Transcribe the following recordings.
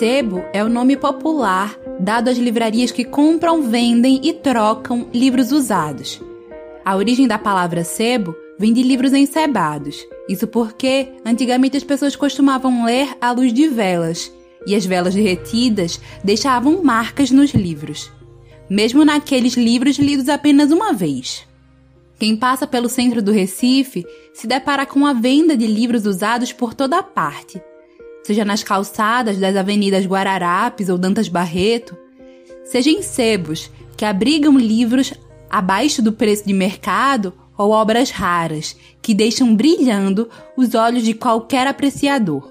Sebo é o nome popular dado às livrarias que compram, vendem e trocam livros usados. A origem da palavra sebo vem de livros encebados. Isso porque antigamente as pessoas costumavam ler à luz de velas, e as velas derretidas deixavam marcas nos livros, mesmo naqueles livros lidos apenas uma vez. Quem passa pelo centro do Recife se depara com a venda de livros usados por toda parte, seja nas calçadas das avenidas Guararapes ou Dantas Barreto, seja em sebos que abrigam livros abaixo do preço de mercado ou obras raras que deixam brilhando os olhos de qualquer apreciador.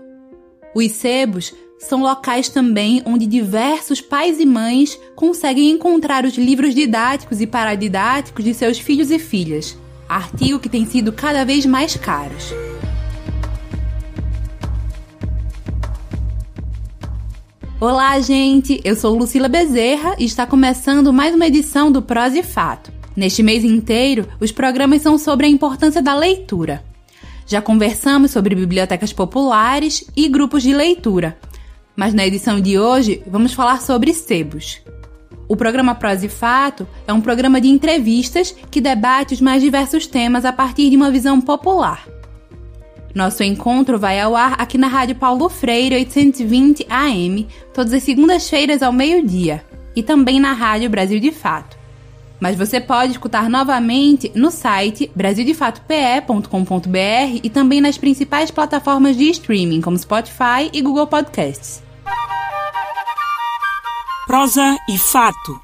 Os sebos são locais também onde diversos pais e mães conseguem encontrar os livros didáticos e paradidáticos de seus filhos e filhas, artigo que tem sido cada vez mais caros. Olá, gente! Eu sou Lucila Bezerra e está começando mais uma edição do Prós e Fato. Neste mês inteiro, os programas são sobre a importância da leitura. Já conversamos sobre bibliotecas populares e grupos de leitura, mas na edição de hoje vamos falar sobre sebos. O programa Prós e Fato é um programa de entrevistas que debate os mais diversos temas a partir de uma visão popular. Nosso encontro vai ao ar aqui na Rádio Paulo Freire 820 AM, todas as segundas-feiras ao meio-dia, e também na Rádio Brasil de Fato. Mas você pode escutar novamente no site brasildefatope.com.br e também nas principais plataformas de streaming, como Spotify e Google Podcasts. Prosa e fato.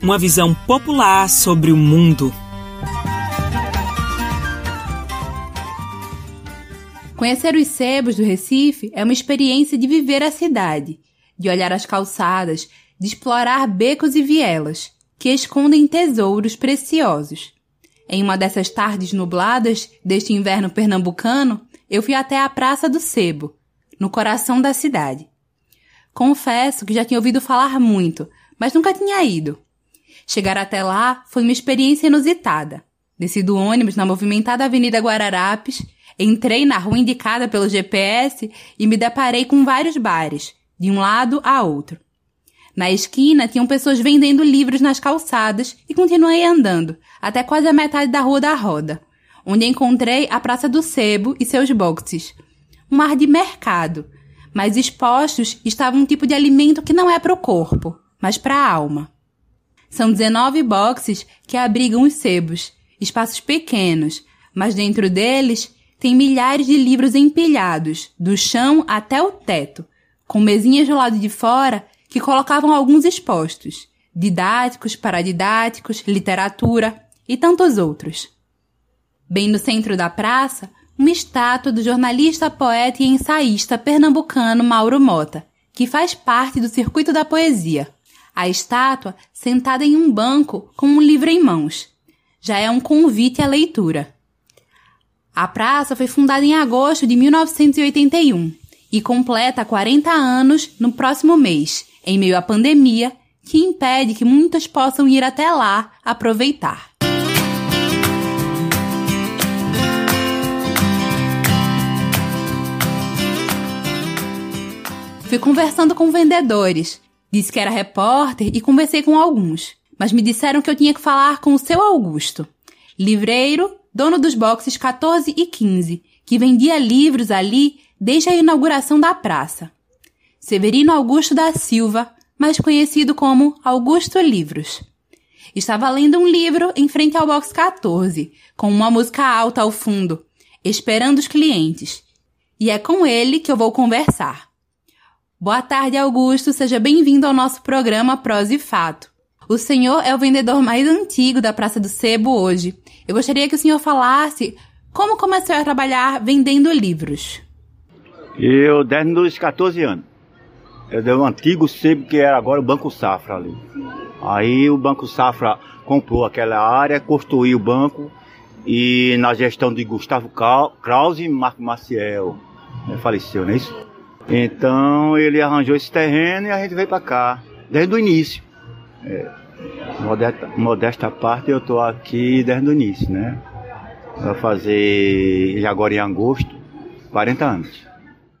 Uma visão popular sobre o mundo. Conhecer os sebos do Recife é uma experiência de viver a cidade, de olhar as calçadas, de explorar becos e vielas, que escondem tesouros preciosos. Em uma dessas tardes nubladas deste inverno pernambucano, eu fui até a Praça do Sebo, no coração da cidade. Confesso que já tinha ouvido falar muito, mas nunca tinha ido. Chegar até lá foi uma experiência inusitada. Desci do ônibus na movimentada Avenida Guararapes Entrei na rua indicada pelo GPS e me deparei com vários bares, de um lado a outro. Na esquina tinham pessoas vendendo livros nas calçadas e continuei andando, até quase a metade da Rua da Roda, onde encontrei a Praça do Sebo e seus boxes. Um ar de mercado, mas expostos estava um tipo de alimento que não é para o corpo, mas para a alma. São 19 boxes que abrigam os sebos, espaços pequenos, mas dentro deles tem milhares de livros empilhados, do chão até o teto, com mesinhas do lado de fora que colocavam alguns expostos, didáticos, paradidáticos, literatura e tantos outros. Bem no centro da praça, uma estátua do jornalista, poeta e ensaísta pernambucano Mauro Mota, que faz parte do circuito da poesia. A estátua sentada em um banco com um livro em mãos. Já é um convite à leitura. A praça foi fundada em agosto de 1981 e completa 40 anos no próximo mês, em meio à pandemia, que impede que muitas possam ir até lá aproveitar. Fui conversando com vendedores. Disse que era repórter e conversei com alguns, mas me disseram que eu tinha que falar com o seu Augusto, livreiro dono dos boxes 14 e 15, que vendia livros ali desde a inauguração da praça. Severino Augusto da Silva, mais conhecido como Augusto Livros. Estava lendo um livro em frente ao box 14, com uma música alta ao fundo, esperando os clientes. E é com ele que eu vou conversar. Boa tarde, Augusto. Seja bem-vindo ao nosso programa Prosa e Fato. O senhor é o vendedor mais antigo da Praça do Sebo hoje. Eu gostaria que o senhor falasse como começou a trabalhar vendendo livros. Eu, desde os 14 anos. Eu dei um antigo sebo que era agora o Banco Safra ali. Aí o Banco Safra comprou aquela área, construiu o banco e na gestão de Gustavo Krause e Marco Maciel. Ele faleceu, não é isso? Então ele arranjou esse terreno e a gente veio para cá, desde o início. É. Modesta, modesta parte, eu estou aqui desde o início, né? Vai fazer agora em agosto 40 anos.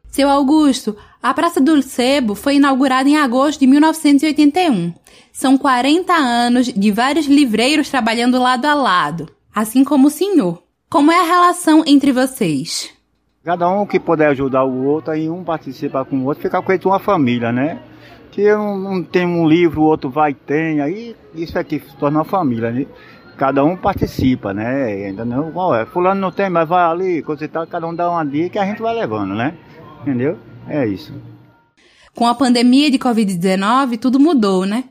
Seu Augusto, a Praça do Sebo foi inaugurada em agosto de 1981. São 40 anos de vários livreiros trabalhando lado a lado, assim como o senhor. Como é a relação entre vocês? Cada um que puder ajudar o outro, aí um participa com o outro, fica com uma família, né? Que um, um tem um livro, o outro vai e tem, aí isso aqui se torna uma família, né? Cada um participa, né? Ainda não, qual é? Fulano não tem, mas vai ali, coisa e tal, cada um dá uma dica e a gente vai levando, né? Entendeu? É isso. Com a pandemia de Covid-19, tudo mudou, né?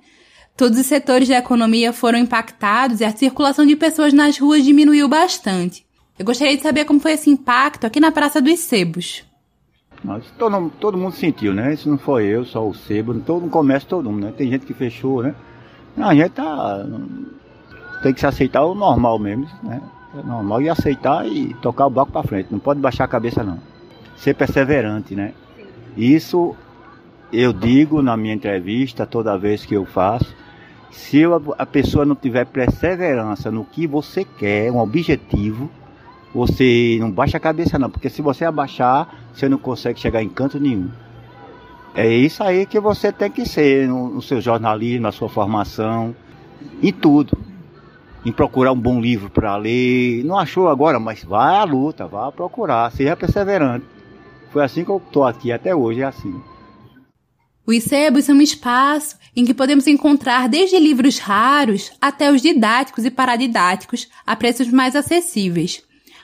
Todos os setores da economia foram impactados e a circulação de pessoas nas ruas diminuiu bastante. Eu gostaria de saber como foi esse impacto aqui na Praça dos Sebos. Mas todo, todo mundo sentiu, né? Isso não foi eu, só o Sebo, todo no comércio todo mundo, né? Tem gente que fechou, né? A gente tá. Tem que se aceitar o normal mesmo, né? É normal e aceitar e tocar o barco para frente. Não pode baixar a cabeça não. Ser perseverante, né? Isso eu digo na minha entrevista, toda vez que eu faço, se a pessoa não tiver perseverança no que você quer, um objetivo, você não baixa a cabeça não, porque se você abaixar, você não consegue chegar em canto nenhum. É isso aí que você tem que ser no, no seu jornalismo, na sua formação, em tudo. Em procurar um bom livro para ler. Não achou agora, mas vai à luta, vá procurar, seja perseverante. Foi assim que eu estou aqui até hoje, é assim. Os sebos são um espaço em que podemos encontrar desde livros raros até os didáticos e paradidáticos a preços mais acessíveis.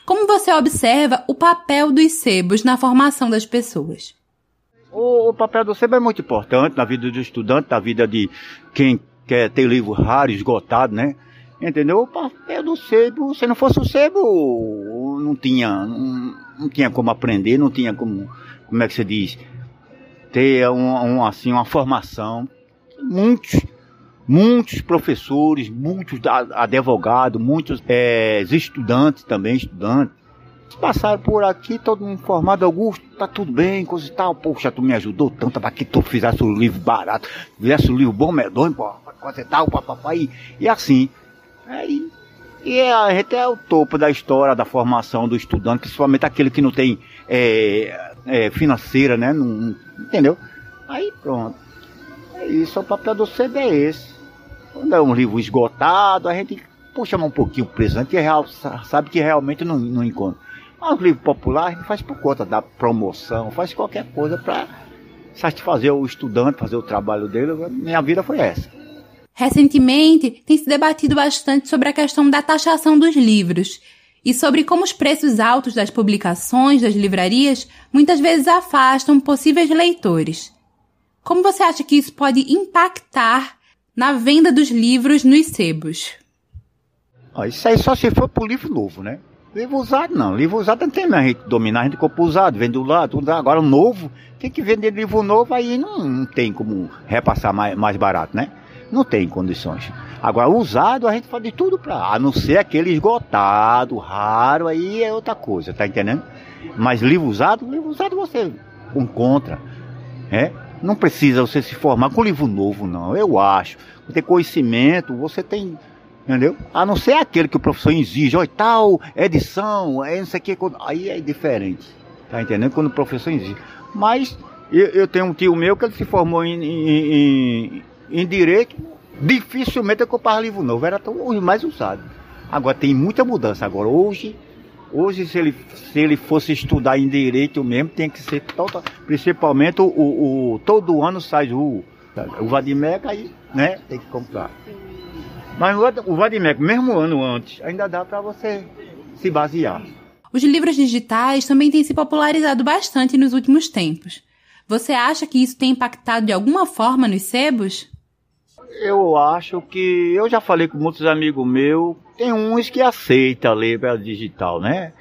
Como você observa o papel dos sebos na formação das pessoas? O, o papel do sebo é muito importante na vida do estudante, na vida de quem quer ter livro raro, esgotado, né? Entendeu? O papel do sebo, se não fosse o sebo, não tinha, não, não tinha como aprender, não tinha como, como é que se diz, ter um, um, assim, uma formação. Muitos muitos professores, muitos advogados, muitos é, estudantes também, estudantes, passaram por aqui, todo mundo formado, Augusto, tá tudo bem, coisa e tal, poxa, tu me ajudou tanto para que tu fizesse um livro barato, fizesse um livro bom, medonho, coisa e tal, papai, e assim. Aí, e gente é o topo da história da formação do estudante, principalmente aquele que não tem é, é, financeira, né? Não, entendeu? Aí pronto. É isso, o papel do CD é esse. Quando é um livro esgotado, a gente puxa um pouquinho o preço, a gente real, sabe que realmente não, não encontra. Mas o livro popular a gente faz por conta da promoção, faz qualquer coisa para satisfazer o estudante, fazer o trabalho dele. Minha vida foi essa. Recentemente, tem se debatido bastante sobre a questão da taxação dos livros e sobre como os preços altos das publicações das livrarias muitas vezes afastam possíveis leitores. Como você acha que isso pode impactar na venda dos livros nos sebos. Isso aí só se for pro livro novo, né? Livro usado não. Livro usado não tem mais a gente dominar, a gente compra usado, vende lado, tudo. Agora novo, tem que vender livro novo, aí não, não tem como repassar mais, mais barato, né? Não tem condições. Agora, usado, a gente faz de tudo pra. A não ser aquele esgotado, raro, aí é outra coisa, tá entendendo? Mas livro usado, livro usado você encontra. É? Não precisa você se formar com livro novo, não. Eu acho. Ter conhecimento, você tem. Entendeu? A não ser aquele que o professor exige, olha, tal edição, é isso aqui. Aí é diferente. Tá entendendo? Quando o professor exige. Mas eu, eu tenho um tio meu que ele se formou em, em, em, em direito. Dificilmente eu comprava livro novo. Era tão, o mais usado. Agora tem muita mudança. Agora, hoje Hoje, se ele, se ele fosse estudar em direito mesmo, tem que ser total, principalmente o, o, todo ano sai o, o Vadimeca aí, né? Tem que comprar. Mas o Vadimeca, mesmo ano antes, ainda dá para você se basear. Os livros digitais também têm se popularizado bastante nos últimos tempos. Você acha que isso tem impactado de alguma forma nos sebos? Eu acho que eu já falei com muitos amigos meus tem uns que aceita ler pela digital, né?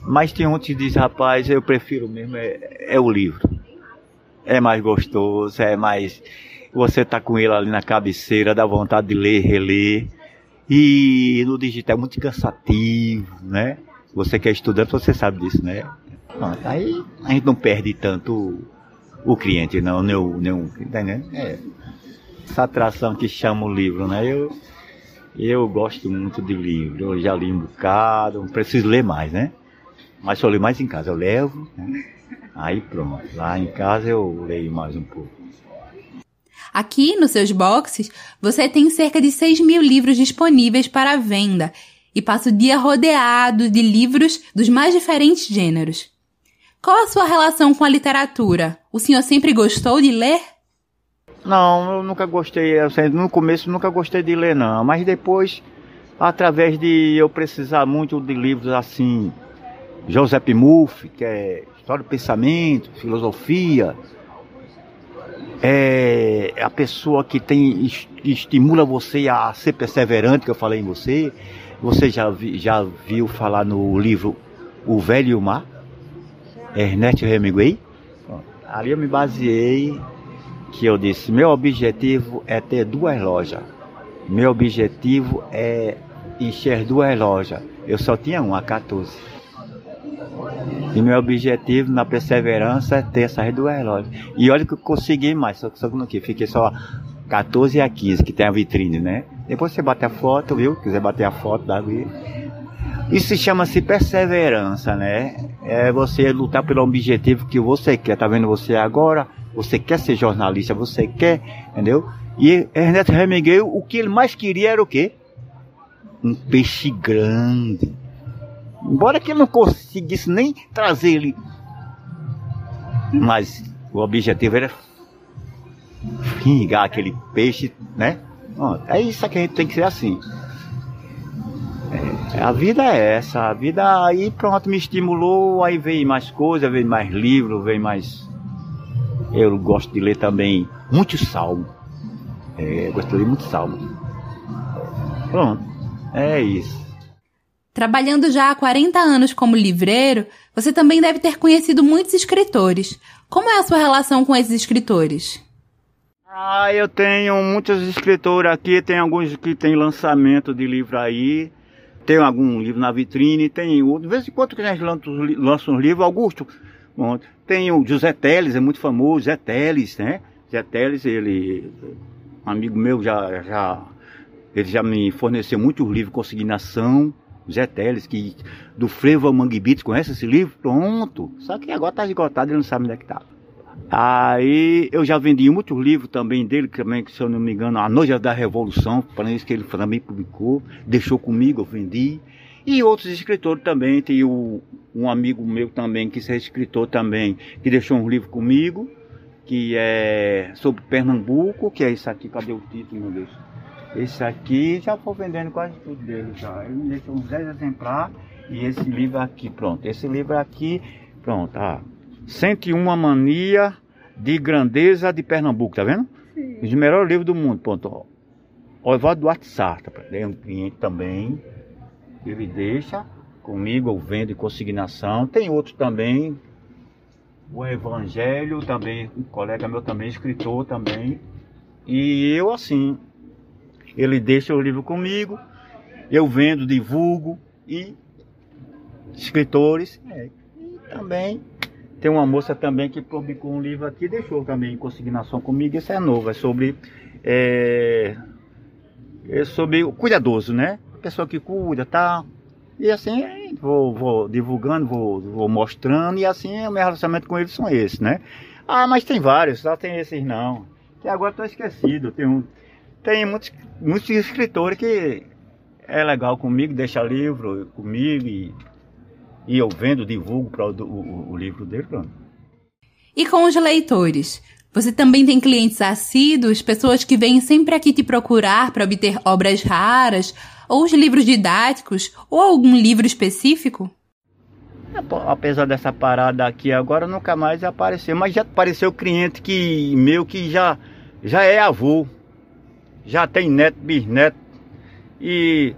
Mas tem outros que diz, rapaz, eu prefiro mesmo é, é, o livro. É mais gostoso, é mais. Você tá com ele ali na cabeceira, dá vontade de ler, reler. E no digital é muito cansativo, né? Você que é estudante, você sabe disso, né? Aí a gente não perde tanto o cliente, não. Nem o tá É. Essa atração que chama o livro, né? Eu, eu gosto muito de livro, eu já li um bocado, preciso ler mais, né? Mas só leio mais em casa, eu levo, né? Aí pronto, lá em casa eu leio mais um pouco. Aqui nos seus boxes, você tem cerca de 6 mil livros disponíveis para venda e passa o dia rodeado de livros dos mais diferentes gêneros. Qual a sua relação com a literatura? O senhor sempre gostou de ler? Não, eu nunca gostei, assim, no começo nunca gostei de ler não, mas depois, através de eu precisar muito de livros assim, Joseph Muff, que é História do Pensamento, Filosofia, é a pessoa que tem estimula você a ser perseverante, que eu falei em você. Você já, vi, já viu falar no livro O Velho e o Mar? Ernest Hemingway? Ali eu me baseei que eu disse, meu objetivo é ter duas lojas. Meu objetivo é encher duas lojas. Eu só tinha uma, 14. E meu objetivo na perseverança é ter essas duas lojas. E olha que eu consegui mais, só, só que não quis. Fiquei só 14 a 15, que tem a vitrine, né? Depois você bate a foto, viu? Quiser bater a foto, dá ali. Isso chama-se perseverança, né? É você lutar pelo objetivo que você quer. Tá vendo você agora? Você quer ser jornalista, você quer, entendeu? E Ernesto Hemingway, o que ele mais queria era o quê? Um peixe grande. Embora que ele não conseguisse nem trazer ele. Mas o objetivo era fingar aquele peixe, né? É isso que a gente tem que ser assim. É, a vida é essa, a vida aí pronto me estimulou, aí vem mais coisas, vem mais livros, vem mais. Eu gosto de ler também muito salmo. É, gosto de ler muito salmo. Pronto, é isso. Trabalhando já há 40 anos como livreiro, você também deve ter conhecido muitos escritores. Como é a sua relação com esses escritores? Ah, eu tenho muitos escritores aqui, tem alguns que tem lançamento de livro aí. Tem algum livro na vitrine, tem outro. De vez em quando que a gente lança, lança um livro, Augusto. Tem o José Teles, é muito famoso, Zé Teles, né? Zé Teles, ele. Um amigo meu já, já. Ele já me forneceu muitos livros consignação. Zé Teles, que do Frevo Mangue Beats, conhece esse livro? Pronto. Só que agora tá esgotado, ele não sabe onde é que tá. Aí eu já vendi muitos livros também dele, também, se eu não me engano, A Noite da Revolução, para isso que ele também publicou, deixou comigo, eu vendi. E outros escritores também, tem o, um amigo meu também, que é escritor também, que deixou um livro comigo, que é sobre Pernambuco, que é isso aqui, cadê o título, meu Deus? Esse aqui já vou vendendo quase tudo dele já. Ele me deixou uns 10 exemplares e esse livro aqui, pronto. Esse livro aqui, pronto, ah, 101 Mania de Grandeza de Pernambuco, tá vendo? Sim. Os melhores livros do mundo, pronto. O Evaldo Duarte Sarta, tem um cliente também, ele deixa comigo, eu vendo em consignação. Tem outros também, o Evangelho também, um colega meu também, escritor também. E eu assim, ele deixa o livro comigo, eu vendo, divulgo e escritores é, e também tem uma moça também que publicou um livro aqui, deixou também em consignação comigo. Isso é novo, é sobre. É, é sobre o cuidadoso, né? A pessoa que cuida, tá? E assim, vou, vou divulgando, vou, vou mostrando, e assim o meu relacionamento com eles são esses, né? Ah, mas tem vários, só tem esses não. Que agora estou esquecido. Tem, um, tem muitos, muitos escritores que é legal comigo, deixa livro comigo e e eu vendo, divulgo para o, o, o, livro dele, pronto. E com os leitores? Você também tem clientes assíduos, pessoas que vêm sempre aqui te procurar para obter obras raras, ou os livros didáticos, ou algum livro específico? É, apesar dessa parada aqui agora, nunca mais apareceu. Mas já apareceu cliente que meu que já, já é avô, já tem neto, bisneto. E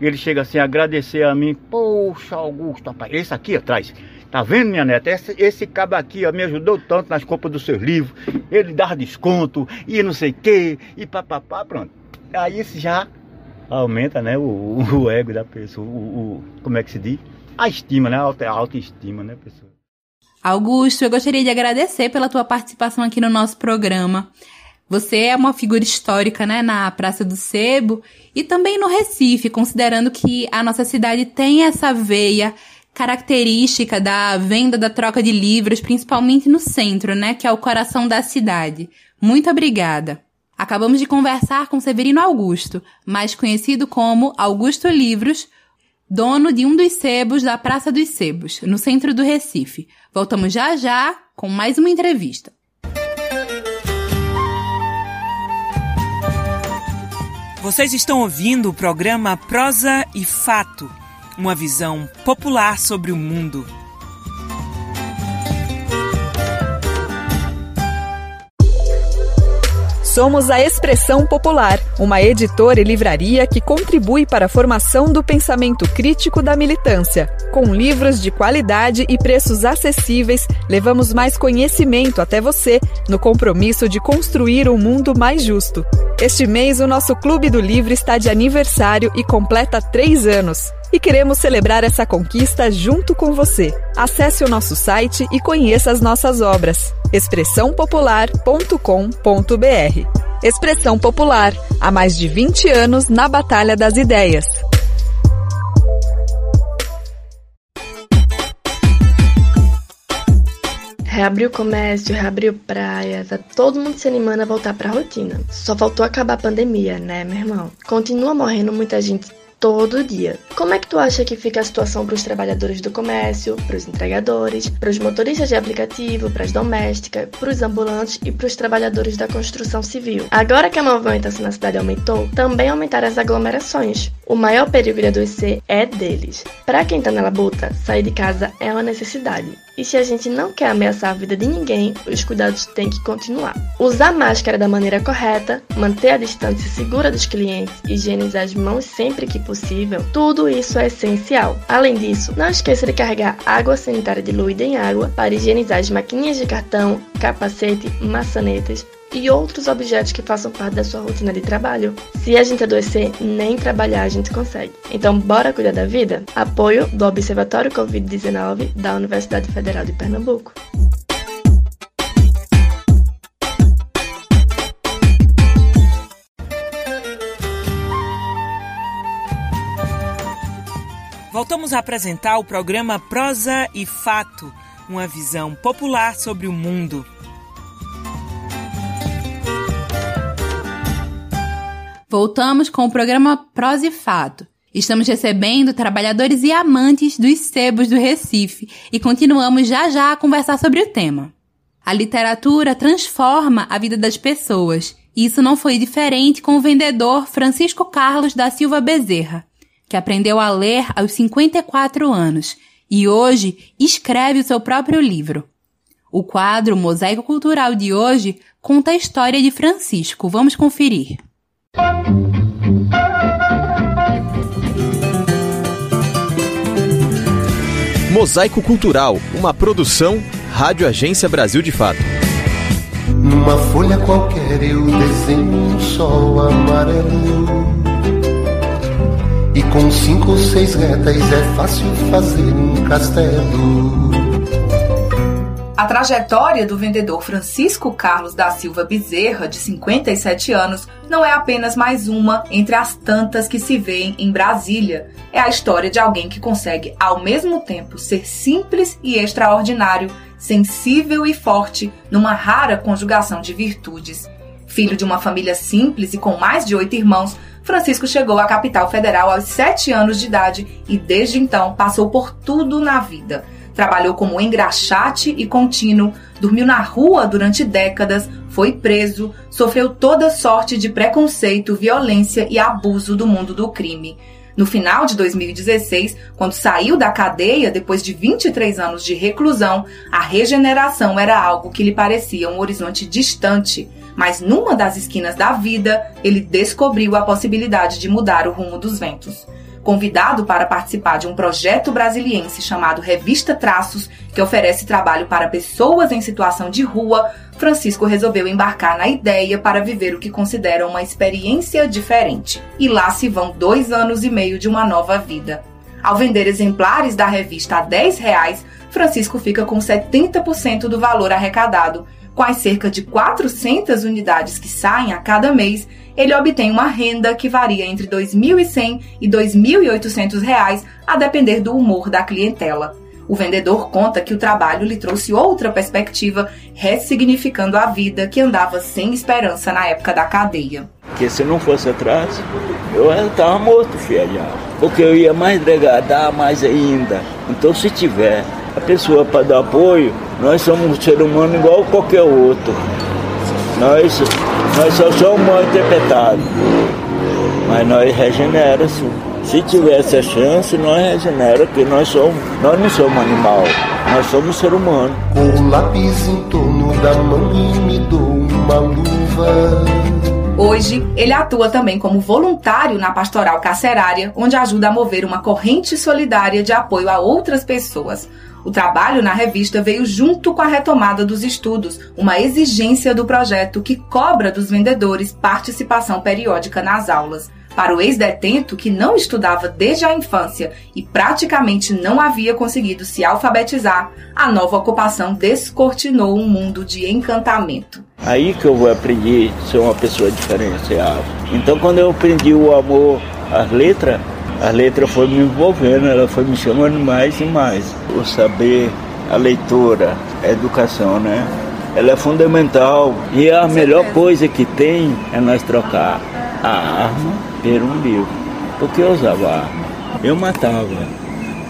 ele chega assim a agradecer a mim. Poxa, Augusto, rapaz, esse aqui atrás. Tá vendo, minha neta? Esse, esse cabo aqui ó, me ajudou tanto nas compras dos seus livros. Ele dá desconto e não sei o quê. E papapá, pronto. Aí isso já aumenta, né? O, o ego da pessoa. O, o, como é que se diz? A estima, né? A autoestima, né, pessoa? Augusto, eu gostaria de agradecer pela tua participação aqui no nosso programa. Você é uma figura histórica, né, na Praça do Sebo e também no Recife, considerando que a nossa cidade tem essa veia característica da venda da troca de livros, principalmente no centro, né, que é o coração da cidade. Muito obrigada. Acabamos de conversar com Severino Augusto, mais conhecido como Augusto Livros, dono de um dos sebos da Praça dos Sebos, no centro do Recife. Voltamos já já com mais uma entrevista. Vocês estão ouvindo o programa Prosa e Fato, uma visão popular sobre o mundo. Somos a Expressão Popular, uma editora e livraria que contribui para a formação do pensamento crítico da militância. Com livros de qualidade e preços acessíveis, levamos mais conhecimento até você, no compromisso de construir um mundo mais justo. Este mês, o nosso Clube do Livro está de aniversário e completa três anos e queremos celebrar essa conquista junto com você. Acesse o nosso site e conheça as nossas obras. expressãopopular.com.br Expressão Popular, há mais de 20 anos na Batalha das Ideias. Reabriu comércio, reabriu praia, tá todo mundo se animando a voltar pra rotina. Só faltou acabar a pandemia, né, meu irmão? Continua morrendo muita gente todo dia. Como é que tu acha que fica a situação para os trabalhadores do comércio, para os entregadores, para os motoristas de aplicativo, para as domésticas, para os ambulantes e para os trabalhadores da construção civil? Agora que a movimentação na cidade aumentou, também aumentaram as aglomerações. O maior perigo de adoecer é deles. Para quem tá na labuta, sair de casa é uma necessidade. E se a gente não quer ameaçar a vida de ninguém, os cuidados têm que continuar. Usar máscara da maneira correta, manter a distância segura dos clientes, higienizar as mãos sempre que possível, tudo isso é essencial. Além disso, não esqueça de carregar água sanitária diluída em água para higienizar as maquininhas de cartão, capacete, maçanetas, e outros objetos que façam parte da sua rotina de trabalho. Se a gente adoecer, nem trabalhar a gente consegue. Então, bora cuidar da vida? Apoio do Observatório Covid-19 da Universidade Federal de Pernambuco. Voltamos a apresentar o programa Prosa e Fato, uma visão popular sobre o mundo. Voltamos com o programa Prosa e Fato. Estamos recebendo trabalhadores e amantes dos sebos do Recife e continuamos já já a conversar sobre o tema. A literatura transforma a vida das pessoas e isso não foi diferente com o vendedor Francisco Carlos da Silva Bezerra, que aprendeu a ler aos 54 anos e hoje escreve o seu próprio livro. O quadro Mosaico Cultural de hoje conta a história de Francisco. Vamos conferir. Mosaico Cultural, uma produção Rádio Agência Brasil de Fato. Numa folha qualquer eu desenho um sol amarelo. E com cinco ou seis retas é fácil fazer um castelo. A trajetória do vendedor Francisco Carlos da Silva Bezerra, de 57 anos, não é apenas mais uma entre as tantas que se veem em Brasília. É a história de alguém que consegue, ao mesmo tempo, ser simples e extraordinário, sensível e forte, numa rara conjugação de virtudes. Filho de uma família simples e com mais de oito irmãos, Francisco chegou à capital federal aos sete anos de idade e, desde então, passou por tudo na vida Trabalhou como engraxate e contínuo, dormiu na rua durante décadas, foi preso, sofreu toda sorte de preconceito, violência e abuso do mundo do crime. No final de 2016, quando saiu da cadeia depois de 23 anos de reclusão, a regeneração era algo que lhe parecia um horizonte distante. Mas numa das esquinas da vida, ele descobriu a possibilidade de mudar o rumo dos ventos. Convidado para participar de um projeto brasiliense chamado Revista Traços, que oferece trabalho para pessoas em situação de rua, Francisco resolveu embarcar na ideia para viver o que considera uma experiência diferente. E lá se vão dois anos e meio de uma nova vida. Ao vender exemplares da revista a 10 reais, Francisco fica com 70% do valor arrecadado Com as cerca de 400 unidades que saem a cada mês, ele obtém uma renda que varia entre R$ 2.100 e 2.800 reais, a depender do humor da clientela. O vendedor conta que o trabalho lhe trouxe outra perspectiva, ressignificando a vida que andava sem esperança na época da cadeia. Que se não fosse atrás, eu estava morto, filha. Porque eu ia mais degradar mais ainda. Então, se tiver a pessoa para dar apoio, nós somos um ser humano igual qualquer outro. Nós, nós só somos mal interpretados. Mas nós regeneramos. Se tivesse a chance, nós regenera, porque nós somos, nós não somos animal, nós somos ser humano. Com o lápis em torno da mão e me dou uma luva. Hoje, ele atua também como voluntário na pastoral carcerária, onde ajuda a mover uma corrente solidária de apoio a outras pessoas. O trabalho na revista veio junto com a retomada dos estudos, uma exigência do projeto que cobra dos vendedores participação periódica nas aulas. Para o ex-detento que não estudava desde a infância e praticamente não havia conseguido se alfabetizar, a nova ocupação descortinou um mundo de encantamento. Aí que eu vou aprender a ser uma pessoa diferenciada. Então, quando eu aprendi o amor às letras, a letra foi me envolvendo, ela foi me chamando mais e mais. O saber, a leitura, a educação, né? Ela é fundamental e a melhor coisa que tem é nós trocar a arma por um livro. Porque eu usava arma, eu matava.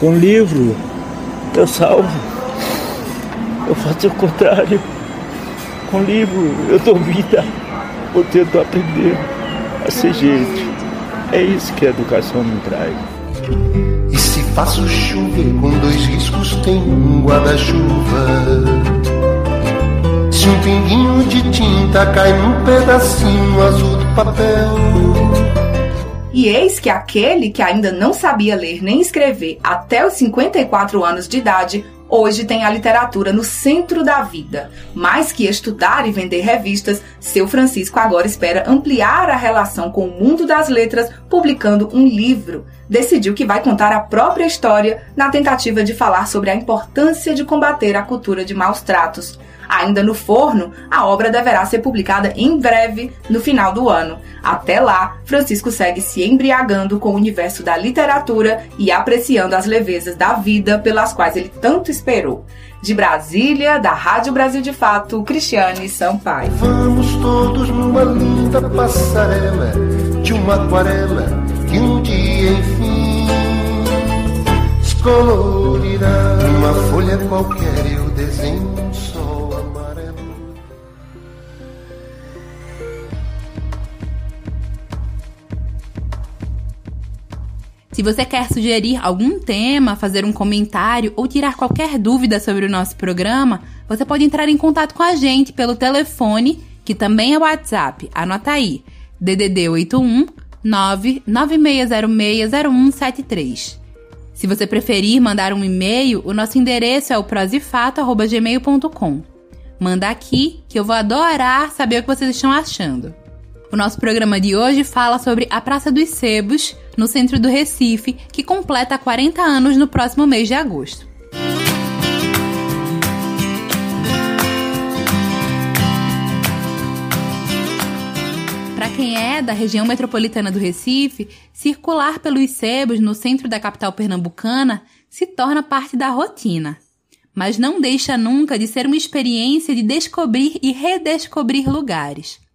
Com livro, eu salvo. Eu faço o contrário. Com livro, eu dou vida. Eu tento aprender a ser gente. É isso que a educação me traz. E se faço chover com dois riscos, tem um guarda-chuva. Se um pinguinho de tinta cai num pedacinho azul do papel. E eis que aquele que ainda não sabia ler nem escrever até os 54 anos de idade Hoje tem a literatura no centro da vida. Mais que estudar e vender revistas, seu Francisco agora espera ampliar a relação com o mundo das letras, publicando um livro. Decidiu que vai contar a própria história na tentativa de falar sobre a importância de combater a cultura de maus tratos. Ainda no forno, a obra deverá ser publicada em breve, no final do ano. Até lá, Francisco segue se embriagando com o universo da literatura e apreciando as levezas da vida pelas quais ele tanto esperou. De Brasília, da Rádio Brasil de Fato, Cristiane Sampaio. Vamos todos numa linda passarela de uma aquarela que um dia, enfim, descolorirá. Numa folha qualquer eu desenho Se você quer sugerir algum tema, fazer um comentário ou tirar qualquer dúvida sobre o nosso programa, você pode entrar em contato com a gente pelo telefone, que também é WhatsApp. Anota aí: DDD 81 996060173. Se você preferir mandar um e-mail, o nosso endereço é o prosifato@gmail.com. Manda aqui que eu vou adorar saber o que vocês estão achando. O nosso programa de hoje fala sobre a Praça dos Sebos, no centro do Recife, que completa 40 anos no próximo mês de agosto. Para quem é da região metropolitana do Recife, circular pelos sebos no centro da capital pernambucana se torna parte da rotina. Mas não deixa nunca de ser uma experiência de descobrir e redescobrir lugares.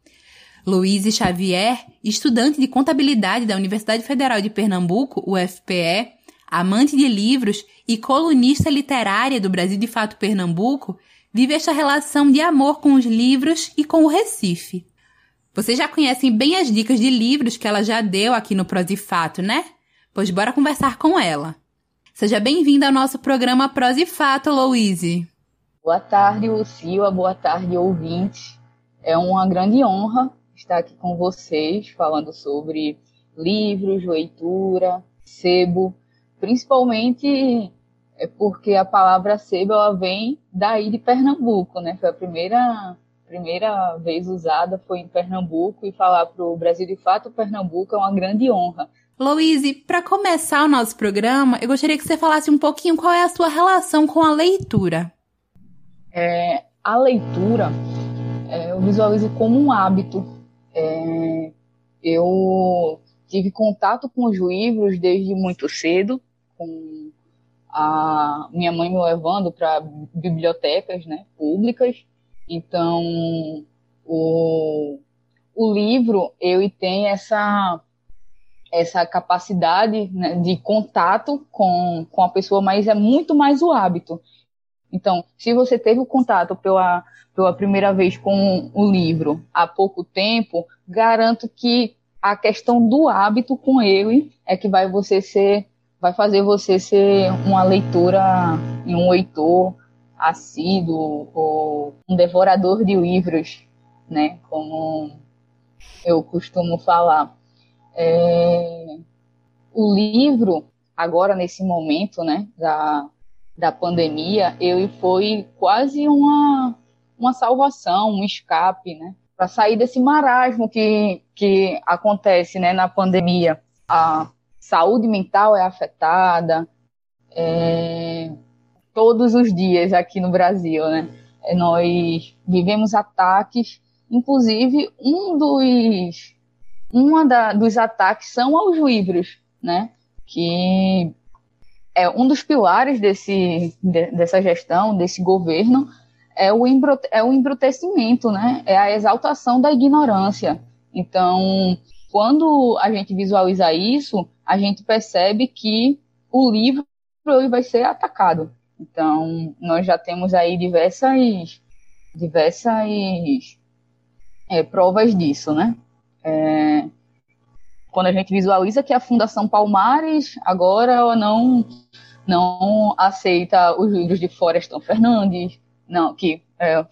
Luiz Xavier, estudante de contabilidade da Universidade Federal de Pernambuco, UFPE, amante de livros e colunista literária do Brasil de Fato Pernambuco, vive esta relação de amor com os livros e com o Recife. Vocês já conhecem bem as dicas de livros que ela já deu aqui no Prosa e Fato, né? Pois bora conversar com ela. Seja bem-vinda ao nosso programa Prosa e Fato, Louise. Boa tarde, Lucila. Boa tarde, ouvinte. É uma grande honra estar aqui com vocês falando sobre livros, leitura, sebo, principalmente é porque a palavra sebo ela vem daí de Pernambuco, né? Foi a primeira primeira vez usada foi em Pernambuco e falar para o Brasil de fato Pernambuco é uma grande honra. Louise, para começar o nosso programa, eu gostaria que você falasse um pouquinho qual é a sua relação com a leitura. É, a leitura é, eu visualizo como um hábito. É, eu tive contato com os livros desde muito cedo, com a minha mãe me levando para bibliotecas né, públicas. Então, o, o livro, ele tem essa, essa capacidade né, de contato com, com a pessoa, mas é muito mais o hábito. Então, se você teve o contato pela, pela primeira vez com o livro há pouco tempo, garanto que a questão do hábito com ele é que vai você ser vai fazer você ser uma leitora e um leitor assíduo ou um devorador de livros, né? Como eu costumo falar. É... O livro, agora nesse momento, né, da, da pandemia, ele foi quase uma, uma salvação, um escape, né? Para sair desse marasmo que, que acontece né, na pandemia. A saúde mental é afetada é, todos os dias aqui no Brasil, né? É, nós vivemos ataques, inclusive um dos uma da, dos ataques são aos livros, né? Que é um dos pilares desse, de, dessa gestão, desse governo, é o, embrute, é o embrutecimento, né? É a exaltação da ignorância. Então, quando a gente visualiza isso, a gente percebe que o livro vai ser atacado. Então, nós já temos aí diversas, diversas é, provas disso, né? É, quando a gente visualiza que a Fundação Palmares agora não não aceita os livros de Florestan Fernandes, não, que é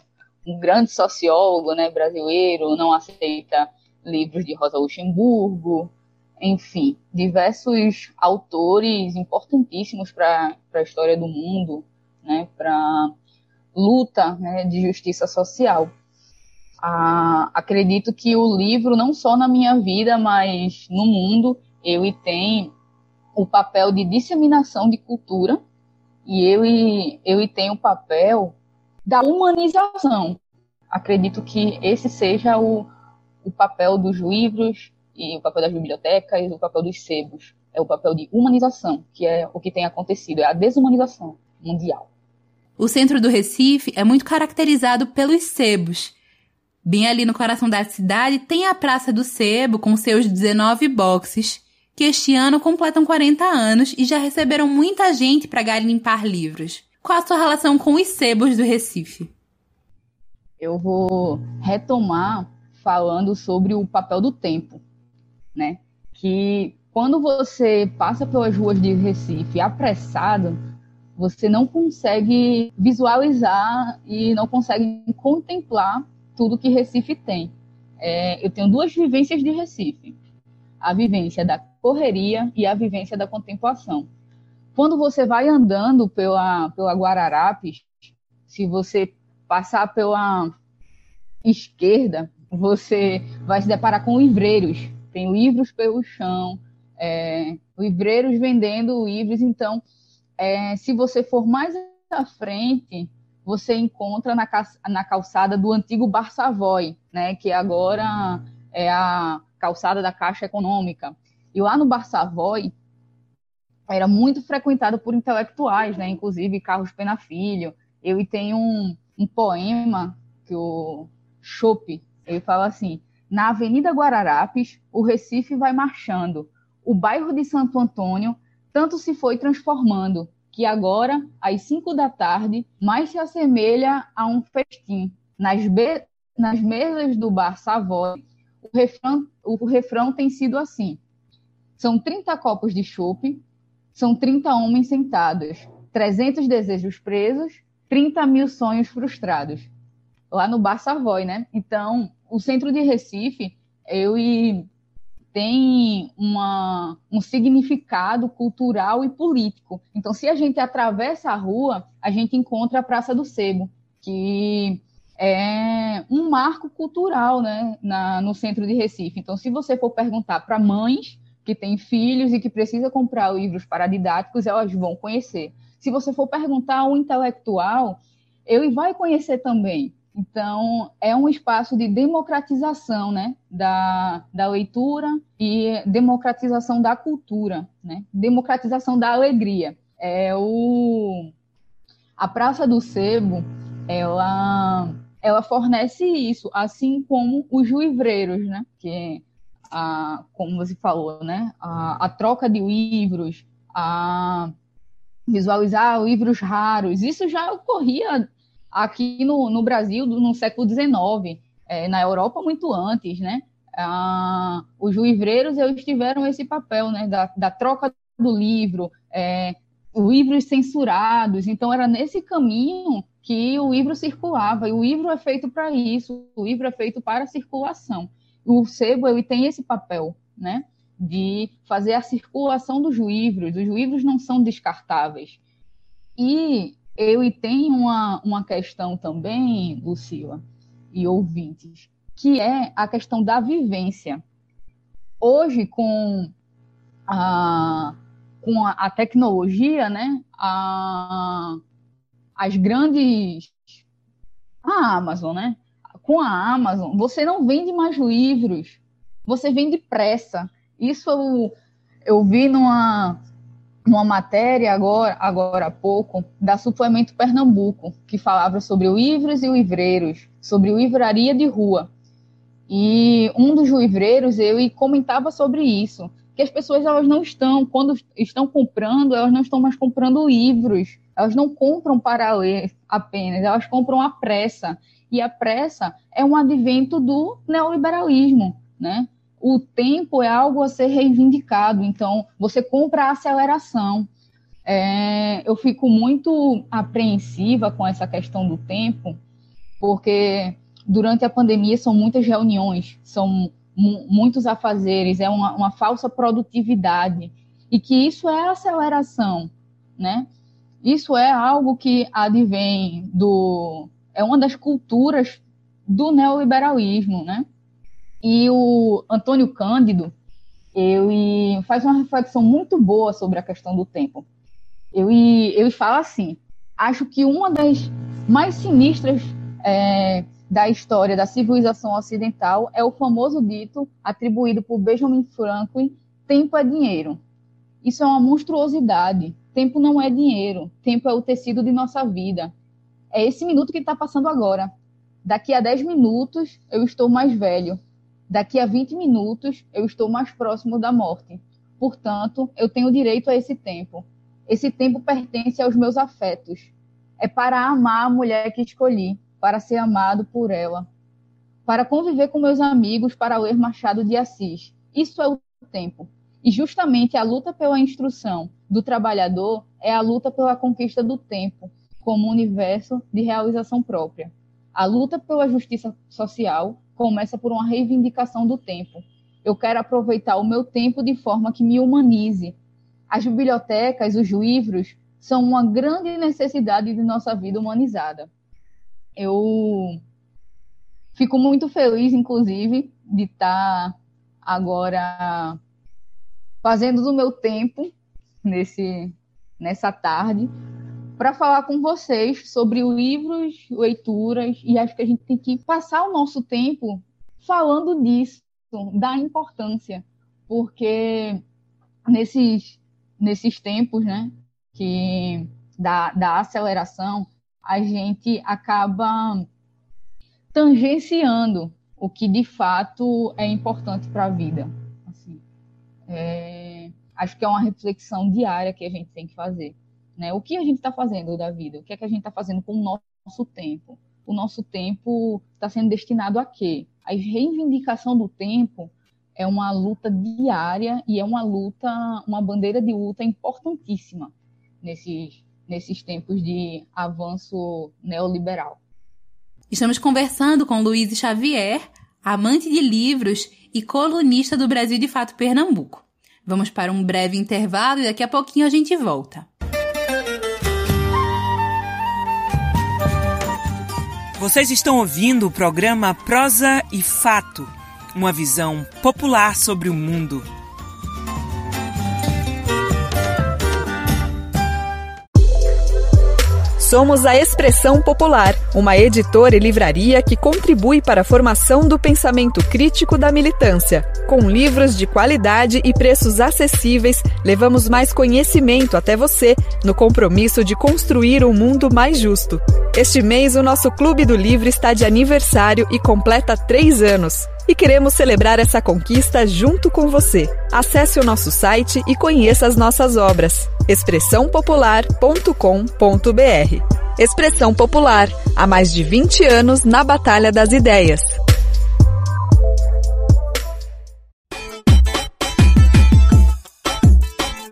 um grande sociólogo né, brasileiro, não aceita livros de Rosa Luxemburgo, enfim, diversos autores importantíssimos para a história do mundo, né, para luta né, de justiça social. Ah, acredito que o livro, não só na minha vida, mas no mundo, ele tem o papel de disseminação de cultura e ele, ele tem o papel da humanização. Acredito que esse seja o, o papel dos livros e o papel das bibliotecas e o papel dos sebos. É o papel de humanização, que é o que tem acontecido, é a desumanização mundial. O centro do Recife é muito caracterizado pelos sebos, Bem ali no coração da cidade tem a Praça do Sebo com seus 19 boxes, que este ano completam 40 anos e já receberam muita gente para garimpar livros. Qual a sua relação com os sebos do Recife? Eu vou retomar falando sobre o papel do tempo, né? Que quando você passa pelas ruas de Recife apressado, você não consegue visualizar e não consegue contemplar tudo que Recife tem. É, eu tenho duas vivências de Recife: a vivência da correria e a vivência da contemplação. Quando você vai andando pela, pela Guararapes, se você passar pela esquerda, você vai se deparar com livreiros. Tem livros pelo chão, é, livreiros vendendo livros. Então, é, se você for mais à frente, você encontra na, na calçada do antigo Bar Savoy, né, que agora é a calçada da Caixa Econômica. E lá no Bar Savoy era muito frequentado por intelectuais, né, inclusive Carlos Pena Filho. Eu tenho um, um poema que o Chope, ele fala assim: na Avenida Guararapes, o Recife vai marchando. O bairro de Santo Antônio tanto se foi transformando que agora, às cinco da tarde, mais se assemelha a um festim. Nas. Nas mesas do bar Savoy, o refrão, o refrão tem sido assim. São 30 copos de chope, são 30 homens sentados, 300 desejos presos, 30 mil sonhos frustrados. Lá no Bar Savoy, né? Então, o centro de Recife, eu e tem uma, um significado cultural e político. Então, se a gente atravessa a rua, a gente encontra a Praça do Sebo, que é um marco cultural né, na, no centro de Recife. Então, se você for perguntar para mães que têm filhos e que precisam comprar livros paradidáticos, elas vão conhecer. Se você for perguntar a um intelectual, ele vai conhecer também. Então, é um espaço de democratização né, da, da leitura e democratização da cultura, né? democratização da alegria. É o, a Praça do Sebo, ela, ela fornece isso, assim como os juivreiros, né? que a, como você falou, né? a, a troca de livros, a visualizar livros raros, isso já ocorria aqui no, no Brasil no século XIX, é, na Europa muito antes, né? Ah, os juivreiros eles tiveram esse papel, né? Da, da troca do livro, é, livros censurados. Então era nesse caminho que o livro circulava. E o livro é feito para isso. O livro é feito para a circulação. O sebo ele tem esse papel, né? De fazer a circulação dos livros. Os livros não são descartáveis. E eu tenho uma, uma questão também, Lucila e ouvintes, que é a questão da vivência. Hoje, com a, com a, a tecnologia, né, a, as grandes. A Amazon, né? Com a Amazon, você não vende mais livros, você vende pressa. Isso eu, eu vi numa, uma matéria agora, agora há pouco, da Suplemento Pernambuco, que falava sobre livros e livreiros, sobre livraria de rua. E um dos livreiros, ele comentava sobre isso, que as pessoas elas não estão, quando estão comprando, elas não estão mais comprando livros, elas não compram para ler apenas, elas compram a pressa. E a pressa é um advento do neoliberalismo, né? O tempo é algo a ser reivindicado, então você compra a aceleração. É, eu fico muito apreensiva com essa questão do tempo, porque durante a pandemia são muitas reuniões, são muitos afazeres, é uma, uma falsa produtividade, e que isso é aceleração, né? Isso é algo que advém do. é uma das culturas do neoliberalismo, né? E o Antônio Cândido, ele faz uma reflexão muito boa sobre a questão do tempo. Ele, ele fala assim: acho que uma das mais sinistras é, da história da civilização ocidental é o famoso dito atribuído por Benjamin Franklin: tempo é dinheiro. Isso é uma monstruosidade. Tempo não é dinheiro. Tempo é o tecido de nossa vida. É esse minuto que está passando agora. Daqui a 10 minutos eu estou mais velho. Daqui a 20 minutos eu estou mais próximo da morte. Portanto, eu tenho direito a esse tempo. Esse tempo pertence aos meus afetos. É para amar a mulher que escolhi, para ser amado por ela. Para conviver com meus amigos, para ler Machado de Assis. Isso é o tempo. E justamente a luta pela instrução do trabalhador é a luta pela conquista do tempo, como universo de realização própria. A luta pela justiça social começa por uma reivindicação do tempo. Eu quero aproveitar o meu tempo de forma que me humanize. As bibliotecas, os livros, são uma grande necessidade de nossa vida humanizada. Eu fico muito feliz, inclusive, de estar agora fazendo do meu tempo nesse, nessa tarde para falar com vocês sobre livros, leituras, e acho que a gente tem que passar o nosso tempo falando disso, da importância, porque nesses, nesses tempos, né, que da, da aceleração, a gente acaba tangenciando o que de fato é importante para a vida. Assim, é, acho que é uma reflexão diária que a gente tem que fazer. Né? O que a gente está fazendo da vida? O que é que a gente está fazendo com o nosso tempo? O nosso tempo está sendo destinado a quê? A reivindicação do tempo é uma luta diária e é uma luta, uma bandeira de luta importantíssima nesses, nesses tempos de avanço neoliberal. Estamos conversando com Luiz Xavier, amante de livros e colunista do Brasil de Fato Pernambuco. Vamos para um breve intervalo e daqui a pouquinho a gente volta. Vocês estão ouvindo o programa Prosa e Fato, uma visão popular sobre o mundo. Somos a Expressão Popular, uma editora e livraria que contribui para a formação do pensamento crítico da militância. Com livros de qualidade e preços acessíveis, levamos mais conhecimento até você no compromisso de construir um mundo mais justo. Este mês, o nosso Clube do Livro está de aniversário e completa três anos e queremos celebrar essa conquista junto com você. Acesse o nosso site e conheça as nossas obras. expressãopopular.com.br Expressão Popular, há mais de 20 anos na Batalha das Ideias.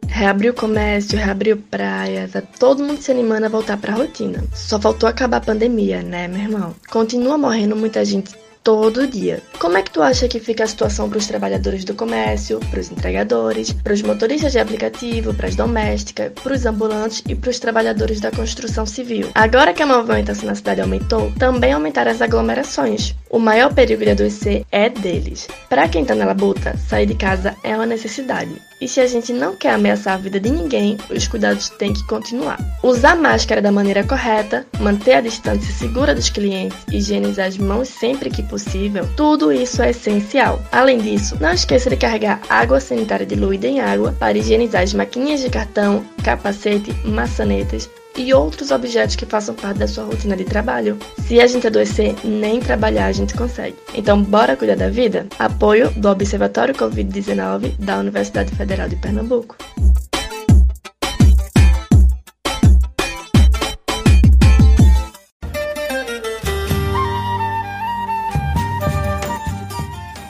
Reabriu comércio, reabriu praia, tá todo mundo se animando a voltar pra rotina. Só faltou acabar a pandemia, né, meu irmão? Continua morrendo muita gente todo dia. Como é que tu acha que fica a situação para os trabalhadores do comércio, para os entregadores, para os motoristas de aplicativo, para as domésticas, para os ambulantes e para os trabalhadores da construção civil? Agora que a movimentação na cidade aumentou, também aumentaram as aglomerações. O maior perigo de adoecer é deles. Para quem tá na labuta, sair de casa é uma necessidade. E se a gente não quer ameaçar a vida de ninguém, os cuidados têm que continuar. Usar máscara da maneira correta, manter a distância segura dos clientes, higienizar as mãos sempre que possível, tudo isso é essencial. Além disso, não esqueça de carregar água sanitária diluída em água para higienizar as maquininhas de cartão, capacete, maçanetas, e outros objetos que façam parte da sua rotina de trabalho. Se a gente adoecer, nem trabalhar a gente consegue. Então, bora cuidar da vida? Apoio do Observatório Covid-19 da Universidade Federal de Pernambuco.